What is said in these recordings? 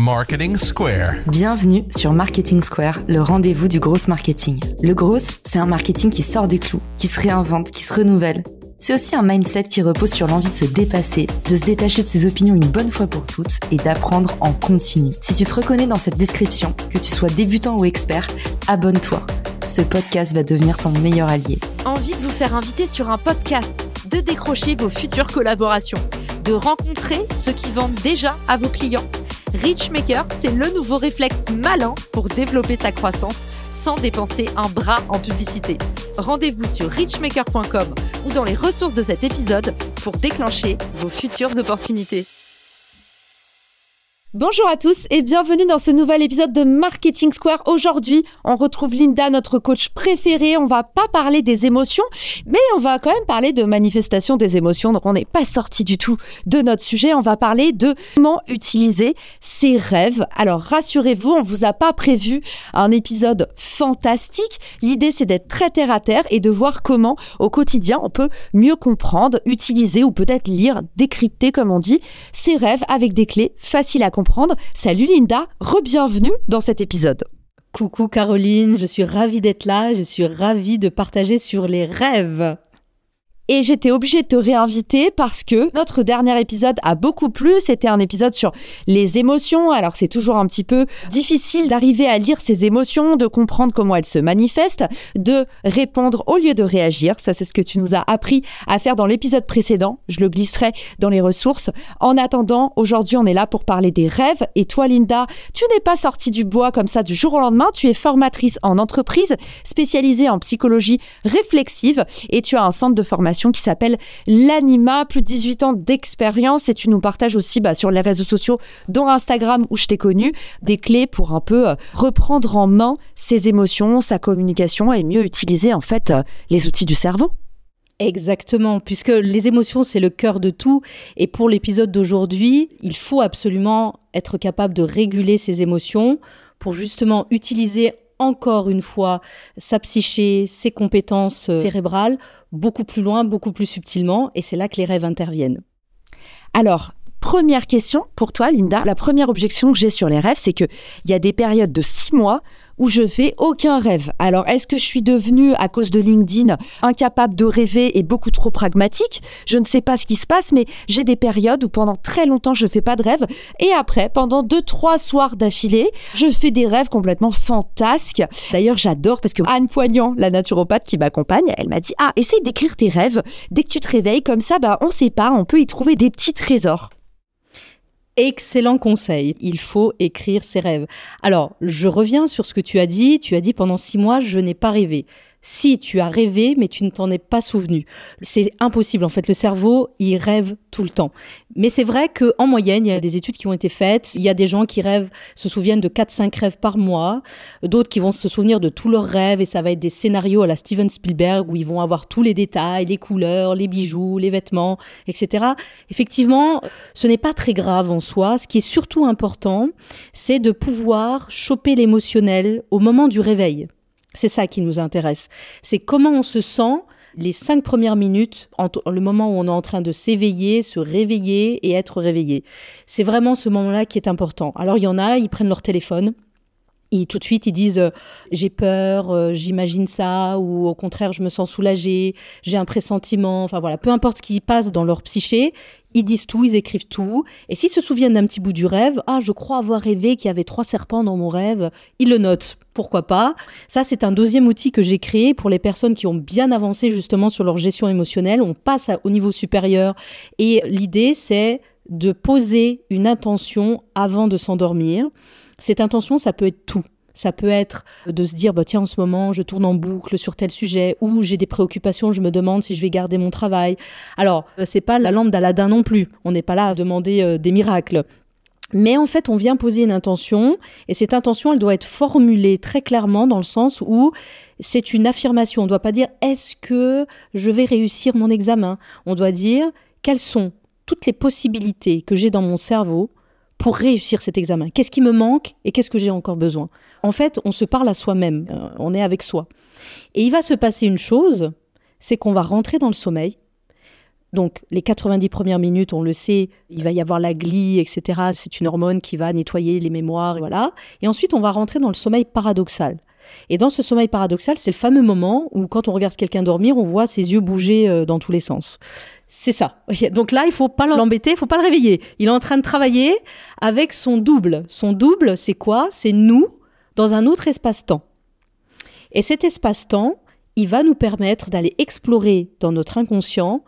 Marketing Square. Bienvenue sur Marketing Square, le rendez-vous du gros marketing. Le gros, c'est un marketing qui sort des clous, qui se réinvente, qui se renouvelle. C'est aussi un mindset qui repose sur l'envie de se dépasser, de se détacher de ses opinions une bonne fois pour toutes et d'apprendre en continu. Si tu te reconnais dans cette description, que tu sois débutant ou expert, abonne-toi. Ce podcast va devenir ton meilleur allié. Envie de vous faire inviter sur un podcast, de décrocher vos futures collaborations, de rencontrer ceux qui vendent déjà à vos clients? Richmaker, c'est le nouveau réflexe malin pour développer sa croissance sans dépenser un bras en publicité. Rendez-vous sur richmaker.com ou dans les ressources de cet épisode pour déclencher vos futures opportunités. Bonjour à tous et bienvenue dans ce nouvel épisode de Marketing Square. Aujourd'hui, on retrouve Linda, notre coach préférée. On va pas parler des émotions, mais on va quand même parler de manifestation des émotions. Donc on n'est pas sorti du tout de notre sujet. On va parler de comment utiliser ses rêves. Alors rassurez-vous, on vous a pas prévu un épisode fantastique. L'idée c'est d'être très terre à terre et de voir comment au quotidien on peut mieux comprendre, utiliser ou peut-être lire, décrypter comme on dit, ses rêves avec des clés faciles à comprendre Salut Linda, re-bienvenue dans cet épisode. Coucou Caroline, je suis ravie d'être là, je suis ravie de partager sur les rêves. Et j'étais obligée de te réinviter parce que notre dernier épisode a beaucoup plu. C'était un épisode sur les émotions. Alors c'est toujours un petit peu difficile d'arriver à lire ces émotions, de comprendre comment elles se manifestent, de répondre au lieu de réagir. Ça c'est ce que tu nous as appris à faire dans l'épisode précédent. Je le glisserai dans les ressources. En attendant, aujourd'hui on est là pour parler des rêves. Et toi Linda, tu n'es pas sortie du bois comme ça du jour au lendemain. Tu es formatrice en entreprise spécialisée en psychologie réflexive et tu as un centre de formation qui s'appelle l'Anima, plus de 18 ans d'expérience et tu nous partages aussi bah, sur les réseaux sociaux, dont Instagram où je t'ai connu, des clés pour un peu euh, reprendre en main ses émotions, sa communication et mieux utiliser en fait euh, les outils du cerveau. Exactement, puisque les émotions, c'est le cœur de tout. Et pour l'épisode d'aujourd'hui, il faut absolument être capable de réguler ses émotions pour justement utiliser encore une fois sa psyché, ses compétences euh, cérébrales beaucoup plus loin, beaucoup plus subtilement, et c'est là que les rêves interviennent. Alors, Première question pour toi, Linda. La première objection que j'ai sur les rêves, c'est qu'il y a des périodes de six mois où je fais aucun rêve. Alors, est-ce que je suis devenue, à cause de LinkedIn, incapable de rêver et beaucoup trop pragmatique? Je ne sais pas ce qui se passe, mais j'ai des périodes où pendant très longtemps, je fais pas de rêve. Et après, pendant deux, trois soirs d'affilée, je fais des rêves complètement fantasques. D'ailleurs, j'adore parce que Anne Poignant, la naturopathe qui m'accompagne, elle m'a dit, ah, essaye d'écrire tes rêves. Dès que tu te réveilles, comme ça, bah, on sait pas, on peut y trouver des petits trésors. Excellent conseil. Il faut écrire ses rêves. Alors, je reviens sur ce que tu as dit. Tu as dit pendant six mois, je n'ai pas rêvé si tu as rêvé mais tu ne t'en es pas souvenu. C'est impossible en fait, le cerveau, il rêve tout le temps. Mais c'est vrai que en moyenne, il y a des études qui ont été faites, il y a des gens qui rêvent se souviennent de 4 5 rêves par mois, d'autres qui vont se souvenir de tous leurs rêves et ça va être des scénarios à la Steven Spielberg où ils vont avoir tous les détails, les couleurs, les bijoux, les vêtements, etc. Effectivement, ce n'est pas très grave en soi, ce qui est surtout important, c'est de pouvoir choper l'émotionnel au moment du réveil. C'est ça qui nous intéresse. C'est comment on se sent les cinq premières minutes, le moment où on est en train de s'éveiller, se réveiller et être réveillé. C'est vraiment ce moment-là qui est important. Alors il y en a, ils prennent leur téléphone. Et tout de suite, ils disent euh, j'ai peur, euh, j'imagine ça, ou au contraire, je me sens soulagé, j'ai un pressentiment. Enfin voilà, peu importe ce qui passe dans leur psyché, ils disent tout, ils écrivent tout. Et s'ils se souviennent d'un petit bout du rêve, ah, je crois avoir rêvé qu'il y avait trois serpents dans mon rêve, ils le notent. Pourquoi pas Ça, c'est un deuxième outil que j'ai créé pour les personnes qui ont bien avancé justement sur leur gestion émotionnelle. On passe au niveau supérieur. Et l'idée, c'est de poser une intention avant de s'endormir. Cette intention, ça peut être tout. Ça peut être de se dire, bah, tiens, en ce moment, je tourne en boucle sur tel sujet, ou j'ai des préoccupations, je me demande si je vais garder mon travail. Alors, euh, c'est pas la lampe d'Aladin non plus. On n'est pas là à demander euh, des miracles. Mais en fait, on vient poser une intention, et cette intention, elle doit être formulée très clairement dans le sens où c'est une affirmation. On ne doit pas dire est-ce que je vais réussir mon examen? On doit dire quelles sont toutes les possibilités que j'ai dans mon cerveau pour réussir cet examen? Qu'est-ce qui me manque et qu'est-ce que j'ai encore besoin? En fait, on se parle à soi-même, euh, on est avec soi. Et il va se passer une chose, c'est qu'on va rentrer dans le sommeil. Donc les 90 premières minutes, on le sait, il va y avoir la glie, etc. C'est une hormone qui va nettoyer les mémoires, voilà. Et ensuite, on va rentrer dans le sommeil paradoxal. Et dans ce sommeil paradoxal, c'est le fameux moment où quand on regarde quelqu'un dormir, on voit ses yeux bouger euh, dans tous les sens. C'est ça. Donc là, il faut pas l'embêter, il faut pas le réveiller. Il est en train de travailler avec son double. Son double, c'est quoi? C'est nous dans un autre espace-temps. Et cet espace-temps, il va nous permettre d'aller explorer dans notre inconscient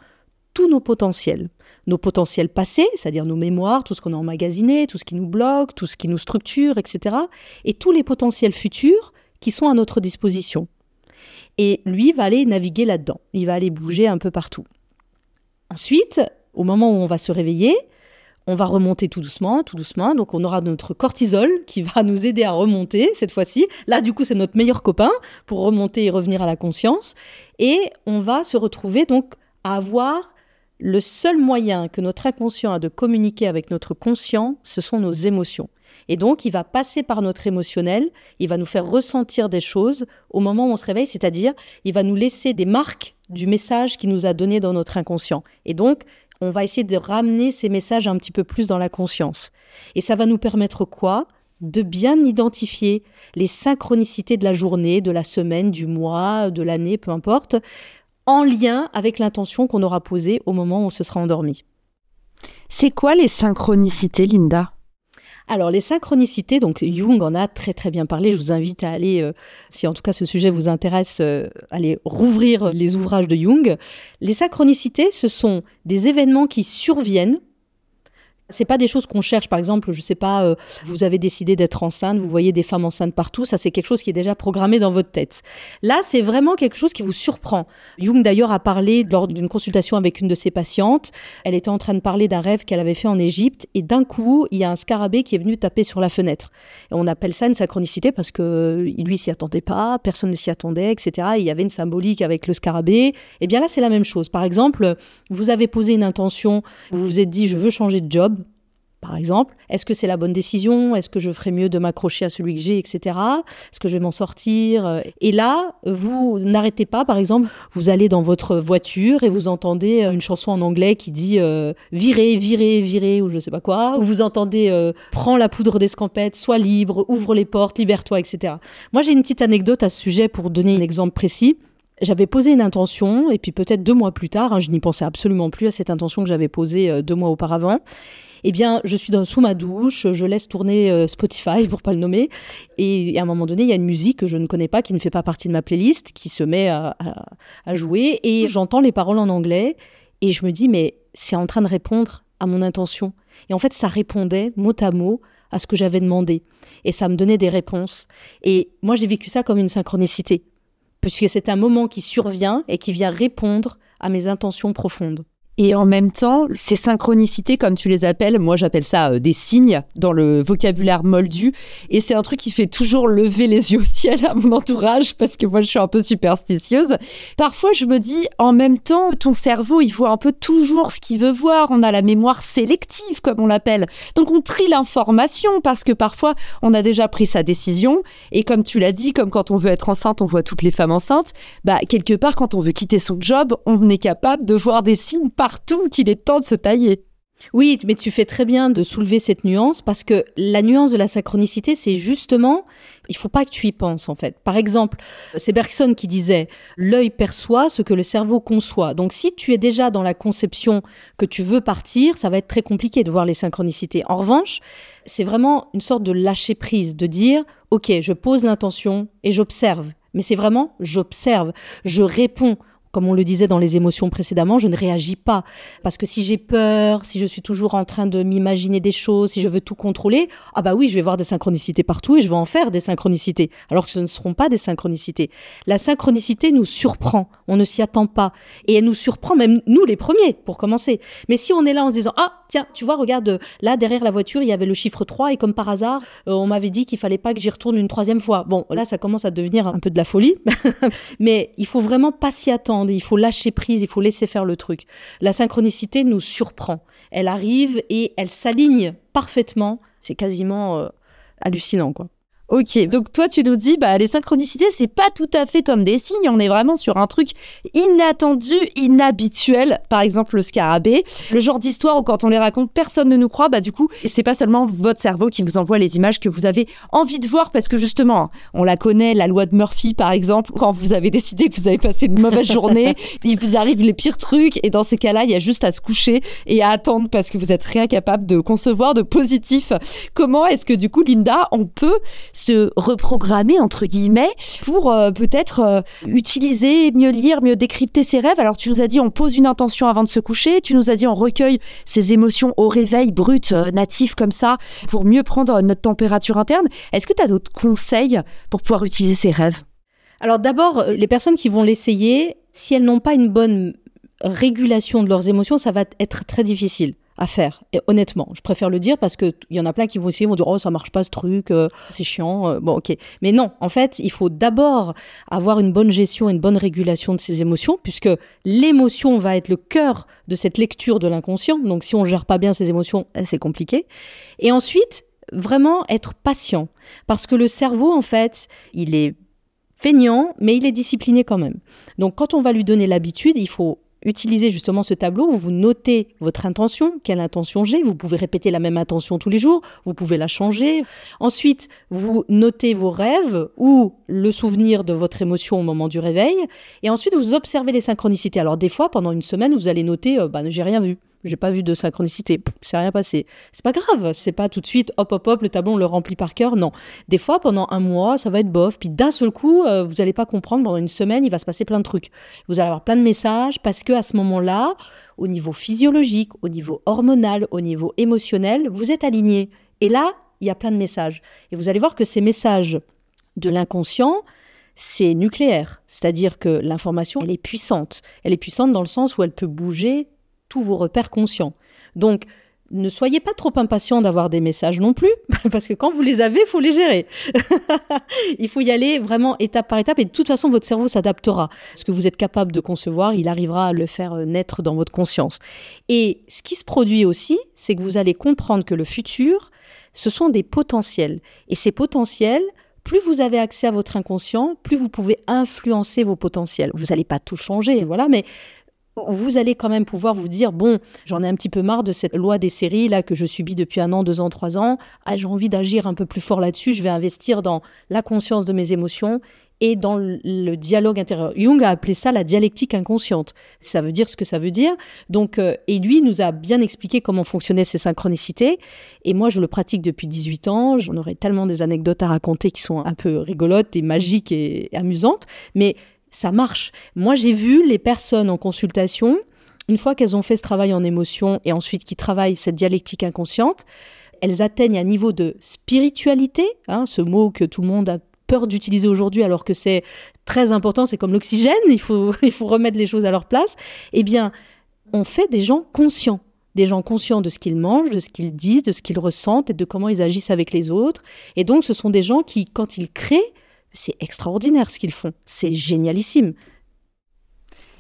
tous nos potentiels. Nos potentiels passés, c'est-à-dire nos mémoires, tout ce qu'on a emmagasiné, tout ce qui nous bloque, tout ce qui nous structure, etc. Et tous les potentiels futurs qui sont à notre disposition. Et lui va aller naviguer là-dedans. Il va aller bouger un peu partout. Ensuite, au moment où on va se réveiller, on va remonter tout doucement, tout doucement. Donc on aura notre cortisol qui va nous aider à remonter cette fois-ci. Là, du coup, c'est notre meilleur copain pour remonter et revenir à la conscience. Et on va se retrouver donc à avoir le seul moyen que notre inconscient a de communiquer avec notre conscient, ce sont nos émotions. Et donc, il va passer par notre émotionnel, il va nous faire ressentir des choses au moment où on se réveille, c'est-à-dire, il va nous laisser des marques du message qu'il nous a donné dans notre inconscient. Et donc, on va essayer de ramener ces messages un petit peu plus dans la conscience. Et ça va nous permettre quoi? De bien identifier les synchronicités de la journée, de la semaine, du mois, de l'année, peu importe, en lien avec l'intention qu'on aura posée au moment où on se sera endormi. C'est quoi les synchronicités, Linda? Alors les synchronicités, donc Jung en a très très bien parlé. Je vous invite à aller, euh, si en tout cas ce sujet vous intéresse, euh, aller rouvrir les ouvrages de Jung. Les synchronicités, ce sont des événements qui surviennent c'est pas des choses qu'on cherche. Par exemple, je sais pas, euh, vous avez décidé d'être enceinte, vous voyez des femmes enceintes partout, ça c'est quelque chose qui est déjà programmé dans votre tête. Là, c'est vraiment quelque chose qui vous surprend. Jung d'ailleurs a parlé lors d'une consultation avec une de ses patientes. Elle était en train de parler d'un rêve qu'elle avait fait en Égypte et d'un coup, il y a un scarabée qui est venu taper sur la fenêtre. Et on appelle ça une synchronicité parce que euh, lui s'y attendait pas, personne ne s'y attendait, etc. il y avait une symbolique avec le scarabée. Et eh bien là, c'est la même chose. Par exemple, vous avez posé une intention, vous vous êtes dit je veux changer de job par exemple. Est-ce que c'est la bonne décision? Est-ce que je ferais mieux de m'accrocher à celui que j'ai, etc. Est-ce que je vais m'en sortir? Et là, vous n'arrêtez pas, par exemple, vous allez dans votre voiture et vous entendez euh, une chanson en anglais qui dit euh, virez, virez, virez ou je sais pas quoi. Ou vous entendez euh, prends la poudre d'escampette, sois libre, ouvre les portes, libère-toi, etc. Moi, j'ai une petite anecdote à ce sujet pour donner un exemple précis j'avais posé une intention, et puis peut-être deux mois plus tard, hein, je n'y pensais absolument plus à cette intention que j'avais posée deux mois auparavant eh bien, je suis dans, sous ma douche, je laisse tourner euh, Spotify pour pas le nommer, et, à un moment donné, il y a une musique que je ne connais pas, qui ne fait pas partie de ma playlist, qui se met à, jouer, et j'entends les paroles en anglais, et je me dis, mais c'est en train de répondre à mon intention. Et en fait, ça répondait mot à mot à ce que j'avais demandé, et ça me donnait des réponses. Et moi, j'ai vécu ça comme une synchronicité, puisque c'est un moment qui survient et qui vient répondre à mes intentions profondes. Et en même temps, ces synchronicités, comme tu les appelles, moi j'appelle ça euh, des signes dans le vocabulaire moldu. Et c'est un truc qui fait toujours lever les yeux au ciel à mon entourage parce que moi je suis un peu superstitieuse. Parfois je me dis, en même temps, ton cerveau il voit un peu toujours ce qu'il veut voir. On a la mémoire sélective comme on l'appelle. Donc on trie l'information parce que parfois on a déjà pris sa décision. Et comme tu l'as dit, comme quand on veut être enceinte, on voit toutes les femmes enceintes. Bah quelque part quand on veut quitter son job, on est capable de voir des signes partout qu'il est temps de se tailler. Oui, mais tu fais très bien de soulever cette nuance parce que la nuance de la synchronicité, c'est justement, il faut pas que tu y penses en fait. Par exemple, c'est Bergson qui disait l'œil perçoit ce que le cerveau conçoit. Donc si tu es déjà dans la conception que tu veux partir, ça va être très compliqué de voir les synchronicités. En revanche, c'est vraiment une sorte de lâcher prise, de dire ok, je pose l'intention et j'observe. Mais c'est vraiment j'observe, je réponds comme on le disait dans les émotions précédemment, je ne réagis pas. Parce que si j'ai peur, si je suis toujours en train de m'imaginer des choses, si je veux tout contrôler, ah bah oui, je vais voir des synchronicités partout et je vais en faire des synchronicités. Alors que ce ne seront pas des synchronicités. La synchronicité nous surprend. On ne s'y attend pas. Et elle nous surprend même nous les premiers, pour commencer. Mais si on est là en se disant, ah, tiens, tu vois, regarde, là, derrière la voiture, il y avait le chiffre 3 et comme par hasard, euh, on m'avait dit qu'il fallait pas que j'y retourne une troisième fois. Bon, là, ça commence à devenir un peu de la folie. Mais il faut vraiment pas s'y attendre il faut lâcher prise, il faut laisser faire le truc. La synchronicité nous surprend. Elle arrive et elle s'aligne parfaitement. C'est quasiment euh, hallucinant, quoi. Ok, donc toi tu nous dis, bah les synchronicités c'est pas tout à fait comme des signes, on est vraiment sur un truc inattendu, inhabituel. Par exemple le scarabée, le genre d'histoire où quand on les raconte personne ne nous croit, bah du coup c'est pas seulement votre cerveau qui vous envoie les images que vous avez envie de voir parce que justement on la connaît, la loi de Murphy par exemple, quand vous avez décidé que vous avez passé une mauvaise journée, il vous arrive les pires trucs et dans ces cas-là il y a juste à se coucher et à attendre parce que vous êtes rien capable de concevoir de positif. Comment est-ce que du coup Linda on peut se reprogrammer entre guillemets pour euh, peut-être euh, utiliser, mieux lire, mieux décrypter ses rêves. Alors tu nous as dit on pose une intention avant de se coucher, tu nous as dit on recueille ses émotions au réveil brut, euh, natif comme ça, pour mieux prendre notre température interne. Est-ce que tu as d'autres conseils pour pouvoir utiliser ses rêves? Alors d'abord, les personnes qui vont l'essayer, si elles n'ont pas une bonne régulation de leurs émotions, ça va être très difficile à faire. Et honnêtement, je préfère le dire parce qu'il y en a plein qui vont essayer, vont dire oh ça marche pas ce truc, euh, c'est chiant. Euh, bon ok, mais non, en fait, il faut d'abord avoir une bonne gestion une bonne régulation de ses émotions, puisque l'émotion va être le cœur de cette lecture de l'inconscient. Donc si on gère pas bien ses émotions, eh, c'est compliqué. Et ensuite, vraiment être patient, parce que le cerveau en fait, il est feignant, mais il est discipliné quand même. Donc quand on va lui donner l'habitude, il faut utilisez justement ce tableau où vous notez votre intention, quelle intention j'ai? Vous pouvez répéter la même intention tous les jours, vous pouvez la changer. Ensuite, vous notez vos rêves ou le souvenir de votre émotion au moment du réveil. Et ensuite, vous observez les synchronicités. Alors des fois, pendant une semaine, vous allez noter, euh, bah, j'ai rien vu j'ai pas vu de synchronicité, c'est rien passé. C'est pas grave, c'est pas tout de suite hop hop hop le tableau on le remplit par cœur, non. Des fois pendant un mois ça va être bof, puis d'un seul coup euh, vous allez pas comprendre pendant une semaine il va se passer plein de trucs. Vous allez avoir plein de messages parce que à ce moment-là, au niveau physiologique, au niveau hormonal, au niveau émotionnel, vous êtes aligné. Et là il y a plein de messages et vous allez voir que ces messages de l'inconscient c'est nucléaire, c'est-à-dire que l'information, elle est puissante. Elle est puissante dans le sens où elle peut bouger tous vos repères conscients. Donc, ne soyez pas trop impatient d'avoir des messages non plus, parce que quand vous les avez, il faut les gérer. il faut y aller vraiment étape par étape, et de toute façon, votre cerveau s'adaptera. Ce que vous êtes capable de concevoir, il arrivera à le faire euh, naître dans votre conscience. Et ce qui se produit aussi, c'est que vous allez comprendre que le futur, ce sont des potentiels. Et ces potentiels, plus vous avez accès à votre inconscient, plus vous pouvez influencer vos potentiels. Vous n'allez pas tout changer, voilà, mais vous allez quand même pouvoir vous dire bon, j'en ai un petit peu marre de cette loi des séries là que je subis depuis un an, deux ans, trois ans. Ah, j'ai envie d'agir un peu plus fort là-dessus. Je vais investir dans la conscience de mes émotions et dans le dialogue intérieur. Jung a appelé ça la dialectique inconsciente. Ça veut dire ce que ça veut dire. Donc, euh, et lui nous a bien expliqué comment fonctionnaient ces synchronicités. Et moi, je le pratique depuis 18 ans. J'en aurais tellement des anecdotes à raconter qui sont un peu rigolotes et magiques et amusantes. Mais ça marche. Moi, j'ai vu les personnes en consultation, une fois qu'elles ont fait ce travail en émotion et ensuite qui travaillent cette dialectique inconsciente, elles atteignent un niveau de spiritualité, hein, ce mot que tout le monde a peur d'utiliser aujourd'hui alors que c'est très important, c'est comme l'oxygène, il faut, il faut remettre les choses à leur place. Eh bien, on fait des gens conscients des gens conscients de ce qu'ils mangent, de ce qu'ils disent, de ce qu'ils ressentent et de comment ils agissent avec les autres. Et donc, ce sont des gens qui, quand ils créent, c'est extraordinaire ce qu'ils font. C'est génialissime.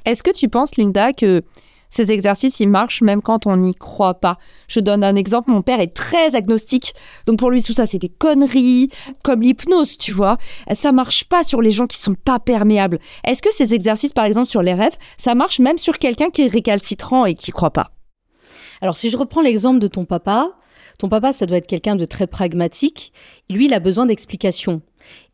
Est-ce que tu penses, Linda, que ces exercices, ils marchent même quand on n'y croit pas? Je donne un exemple, mon père est très agnostique, donc pour lui tout ça c'est des conneries, comme l'hypnose, tu vois. Ça marche pas sur les gens qui sont pas perméables. Est-ce que ces exercices, par exemple sur les rêves, ça marche même sur quelqu'un qui est récalcitrant et qui croit pas? Alors si je reprends l'exemple de ton papa, ton papa ça doit être quelqu'un de très pragmatique. Lui, il a besoin d'explications.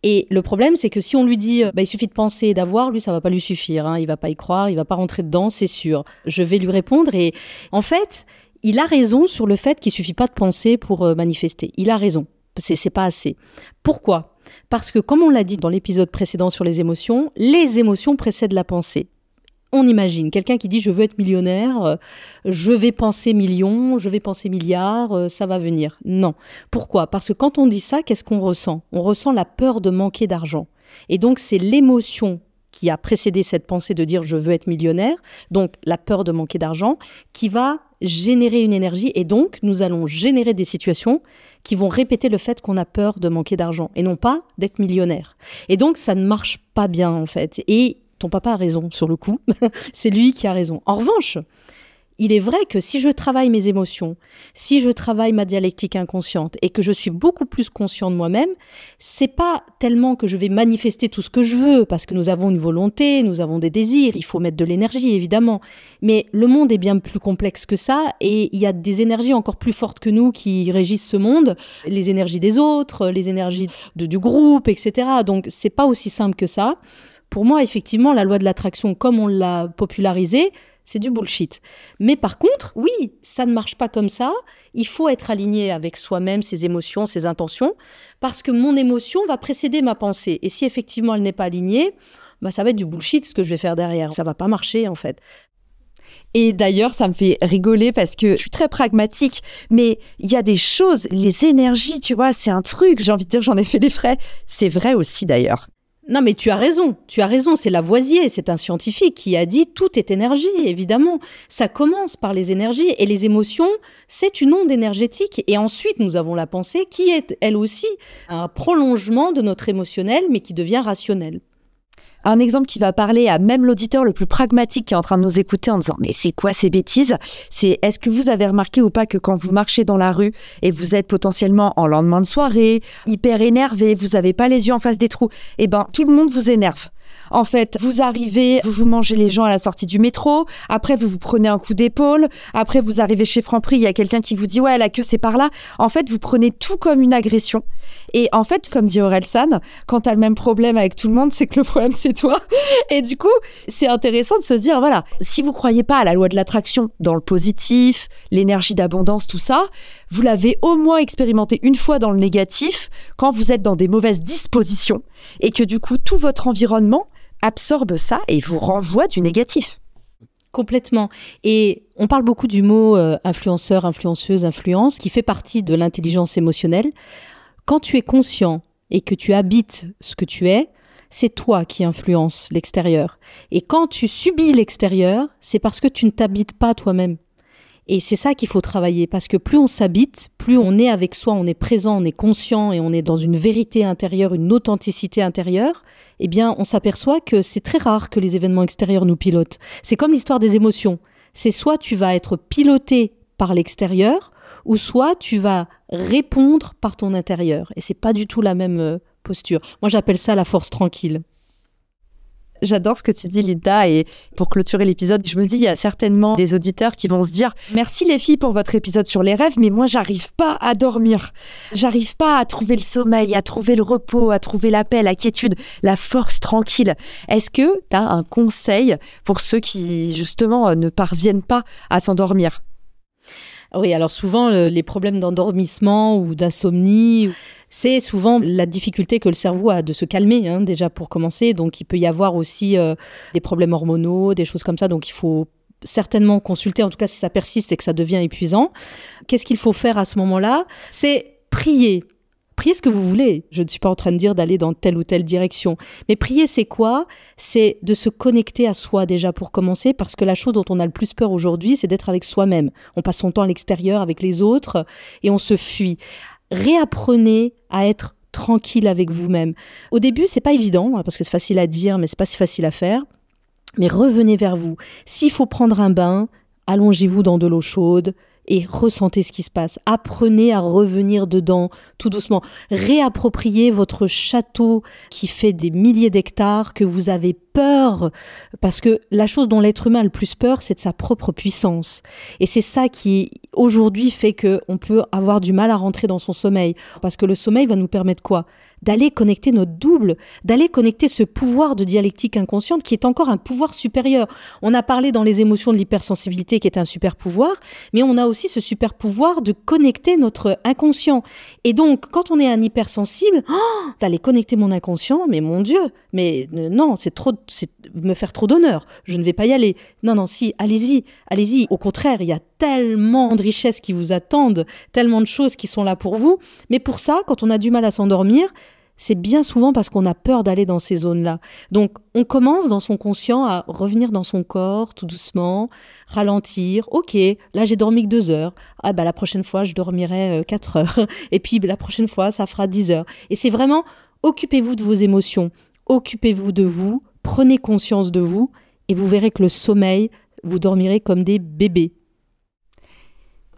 Et le problème, c'est que si on lui dit, euh, bah, il suffit de penser et d'avoir, lui, ça va pas lui suffire. Hein, il va pas y croire, il va pas rentrer dedans, c'est sûr. Je vais lui répondre et en fait, il a raison sur le fait qu'il suffit pas de penser pour euh, manifester. Il a raison. C'est, c'est pas assez. Pourquoi? Parce que, comme on l'a dit dans l'épisode précédent sur les émotions, les émotions précèdent la pensée on imagine quelqu'un qui dit je veux être millionnaire, euh, je vais penser millions, je vais penser milliards, euh, ça va venir. Non. Pourquoi? Parce que quand on dit ça, qu'est-ce qu'on ressent? On ressent la peur de manquer d'argent. Et donc c'est l'émotion qui a précédé cette pensée de dire je veux être millionnaire, donc la peur de manquer d'argent, qui va générer une énergie et donc nous allons générer des situations qui vont répéter le fait qu'on a peur de manquer d'argent et non pas d'être millionnaire. Et donc ça ne marche pas bien en fait. Et ton papa a raison sur le coup, c'est lui qui a raison. En revanche, il est vrai que si je travaille mes émotions, si je travaille ma dialectique inconsciente et que je suis beaucoup plus conscient de moi-même, c'est pas tellement que je vais manifester tout ce que je veux parce que nous avons une volonté, nous avons des désirs, il faut mettre de l'énergie évidemment, mais le monde est bien plus complexe que ça et il y a des énergies encore plus fortes que nous qui régissent ce monde, les énergies des autres, les énergies du groupe, etc. Donc c'est pas aussi simple que ça. Pour moi, effectivement, la loi de l'attraction, comme on l'a popularisée, c'est du bullshit. Mais par contre, oui, ça ne marche pas comme ça. Il faut être aligné avec soi-même, ses émotions, ses intentions, parce que mon émotion va précéder ma pensée. Et si effectivement elle n'est pas alignée, bah ça va être du bullshit ce que je vais faire derrière. Ça va pas marcher en fait. Et d'ailleurs, ça me fait rigoler parce que je suis très pragmatique, mais il y a des choses, les énergies, tu vois, c'est un truc, j'ai envie de dire, j'en ai fait des frais. C'est vrai aussi d'ailleurs. Non, mais tu as raison, tu as raison, c'est Lavoisier, c'est un scientifique qui a dit tout est énergie, évidemment. Ça commence par les énergies et les émotions, c'est une onde énergétique. Et ensuite, nous avons la pensée qui est, elle aussi, un prolongement de notre émotionnel, mais qui devient rationnel un exemple qui va parler à même l'auditeur le plus pragmatique qui est en train de nous écouter en disant mais c'est quoi ces bêtises? C'est est-ce que vous avez remarqué ou pas que quand vous marchez dans la rue et vous êtes potentiellement en lendemain de soirée, hyper énervé, vous n'avez pas les yeux en face des trous, eh ben tout le monde vous énerve. En fait, vous arrivez, vous vous mangez les gens à la sortie du métro, après vous vous prenez un coup d'épaule, après vous arrivez chez Franprix, il y a quelqu'un qui vous dit ouais la queue c'est par là. En fait, vous prenez tout comme une agression. Et en fait, comme dit Orelsan, quand t'as le même problème avec tout le monde, c'est que le problème c'est toi. Et du coup, c'est intéressant de se dire voilà, si vous croyez pas à la loi de l'attraction dans le positif, l'énergie d'abondance, tout ça, vous l'avez au moins expérimenté une fois dans le négatif quand vous êtes dans des mauvaises dispositions et que du coup tout votre environnement absorbe ça et vous renvoie du négatif. Complètement. Et on parle beaucoup du mot euh, influenceur, influenceuse, influence, qui fait partie de l'intelligence émotionnelle. Quand tu es conscient et que tu habites ce que tu es, c'est toi qui influences l'extérieur. Et quand tu subis l'extérieur, c'est parce que tu ne t'habites pas toi-même. Et c'est ça qu'il faut travailler, parce que plus on s'habite, plus on est avec soi, on est présent, on est conscient et on est dans une vérité intérieure, une authenticité intérieure, eh bien, on s'aperçoit que c'est très rare que les événements extérieurs nous pilotent. C'est comme l'histoire des émotions. C'est soit tu vas être piloté par l'extérieur, ou soit tu vas répondre par ton intérieur. Et c'est pas du tout la même euh, posture. Moi, j'appelle ça la force tranquille. J'adore ce que tu dis, Linda. Et pour clôturer l'épisode, je me dis, il y a certainement des auditeurs qui vont se dire Merci les filles pour votre épisode sur les rêves, mais moi, j'arrive pas à dormir. J'arrive pas à trouver le sommeil, à trouver le repos, à trouver la paix, la quiétude, la force tranquille. Est-ce que tu as un conseil pour ceux qui, justement, ne parviennent pas à s'endormir? Oui, alors souvent, les problèmes d'endormissement ou d'insomnie, c'est souvent la difficulté que le cerveau a de se calmer, hein, déjà pour commencer. Donc il peut y avoir aussi euh, des problèmes hormonaux, des choses comme ça. Donc il faut certainement consulter, en tout cas si ça persiste et que ça devient épuisant. Qu'est-ce qu'il faut faire à ce moment-là? C'est prier. Prier ce que vous voulez. Je ne suis pas en train de dire d'aller dans telle ou telle direction. Mais prier, c'est quoi? C'est de se connecter à soi déjà pour commencer, parce que la chose dont on a le plus peur aujourd'hui, c'est d'être avec soi-même. On passe son temps à l'extérieur avec les autres et on se fuit réapprenez à être tranquille avec vous-même. Au début, c'est pas évident, hein, parce que c'est facile à dire, mais c'est pas si facile à faire. Mais revenez vers vous. S'il faut prendre un bain, allongez-vous dans de l'eau chaude, et ressentez ce qui se passe. Apprenez à revenir dedans tout doucement. Réappropriez votre château qui fait des milliers d'hectares, que vous avez peur, parce que la chose dont l'être humain a le plus peur, c'est de sa propre puissance. Et c'est ça qui, aujourd'hui, fait qu'on peut avoir du mal à rentrer dans son sommeil. Parce que le sommeil va nous permettre quoi? D'aller connecter notre double, d'aller connecter ce pouvoir de dialectique inconsciente qui est encore un pouvoir supérieur. On a parlé dans les émotions de l'hypersensibilité qui est un super pouvoir, mais on a aussi ce super pouvoir de connecter notre inconscient. Et donc, quand on est un hypersensible, oh, d'aller connecter mon inconscient, mais mon Dieu, mais non, c'est trop, c'est me faire trop d'honneur. Je ne vais pas y aller. Non, non, si, allez-y, allez-y. Au contraire, il y a tellement de richesses qui vous attendent, tellement de choses qui sont là pour vous. Mais pour ça, quand on a du mal à s'endormir, c'est bien souvent parce qu'on a peur d'aller dans ces zones-là. Donc, on commence dans son conscient à revenir dans son corps tout doucement, ralentir. Ok, là j'ai dormi que deux heures. Ah bah la prochaine fois je dormirai euh, quatre heures. Et puis la prochaine fois ça fera dix heures. Et c'est vraiment occupez-vous de vos émotions, occupez-vous de vous, prenez conscience de vous, et vous verrez que le sommeil, vous dormirez comme des bébés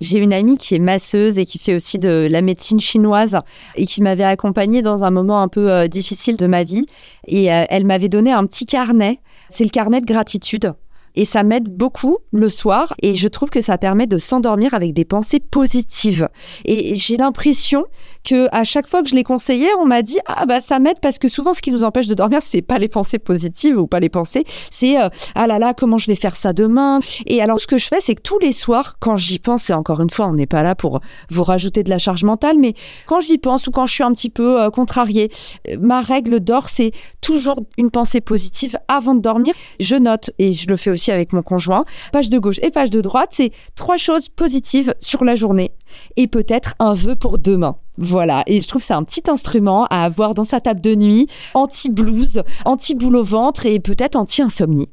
J'ai une amie qui est masseuse et qui fait aussi de la médecine chinoise et qui m'avait accompagnée dans un moment un peu euh, difficile de ma vie. Et euh, elle m'avait donné un petit carnet. C'est le carnet de gratitude. Et ça m'aide beaucoup le soir et je trouve que ça permet de s'endormir avec des pensées positives. Et j'ai l'impression que à chaque fois que je l'ai conseillé, on m'a dit ah bah ça m'aide parce que souvent ce qui nous empêche de dormir c'est pas les pensées positives ou pas les pensées, c'est euh, ah là là comment je vais faire ça demain? Et alors ce que je fais c'est que tous les soirs quand j'y pense et encore une fois on n'est pas là pour vous rajouter de la charge mentale, mais quand j'y pense ou quand je suis un petit peu euh, contrariée, euh, ma règle d'or c'est toujours une pensée positive avant de dormir. Je note et je le fais aussi avec mon conjoint. Page de gauche et page de droite, c'est trois choses positives sur la journée et peut-être un vœu pour demain. Voilà, et je trouve c'est un petit instrument à avoir dans sa table de nuit, anti-blues, anti-boule au ventre et peut-être anti-insomnie.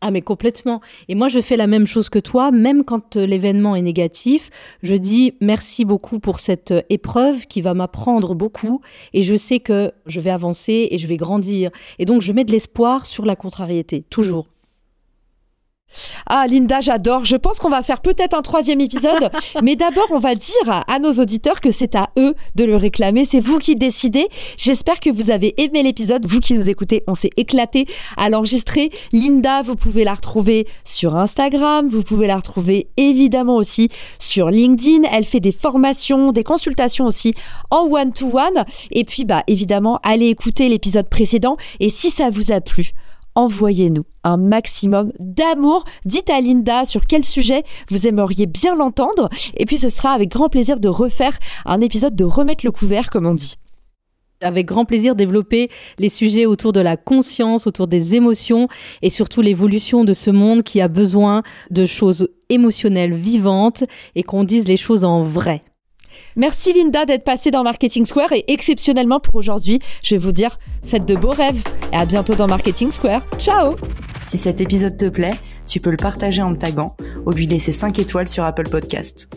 Ah mais complètement. Et moi je fais la même chose que toi, même quand euh, l'événement est négatif, je dis merci beaucoup pour cette euh, épreuve qui va m'apprendre beaucoup et je sais que je vais avancer et je vais grandir. Et donc je mets de l'espoir sur la contrariété, toujours. Ah, Linda, j'adore. Je pense qu'on va faire peut-être un troisième épisode. mais d'abord, on va dire à, nos auditeurs que c'est à eux de le réclamer. C'est vous qui décidez. J'espère que vous avez aimé l'épisode. Vous qui nous écoutez, on s'est éclaté à l'enregistrer. Linda, vous pouvez la retrouver sur Instagram. Vous pouvez la retrouver évidemment aussi sur LinkedIn. Elle fait des formations, des consultations aussi en one-to-one. Et puis, bah, évidemment, allez écouter l'épisode précédent. Et si ça vous a plu, envoyez-nous un maximum d'amour. Dites à Linda sur quel sujet vous aimeriez bien l'entendre. Et puis ce sera avec grand plaisir de refaire un épisode de Remettre le couvert, comme on dit avec grand plaisir développer les sujets autour de la conscience, autour des émotions et surtout l'évolution de ce monde qui a besoin de choses émotionnelles vivantes et qu'on dise les choses en vrai. Merci Linda d'être passée dans Marketing Square et exceptionnellement pour aujourd'hui, je vais vous dire faites de beaux rêves et à bientôt dans Marketing Square. Ciao Si cet épisode te plaît, tu peux le partager en me taguant ou lui laisser 5 étoiles sur Apple Podcast.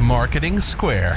Marketing Square.